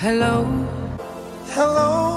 Hello. Hello.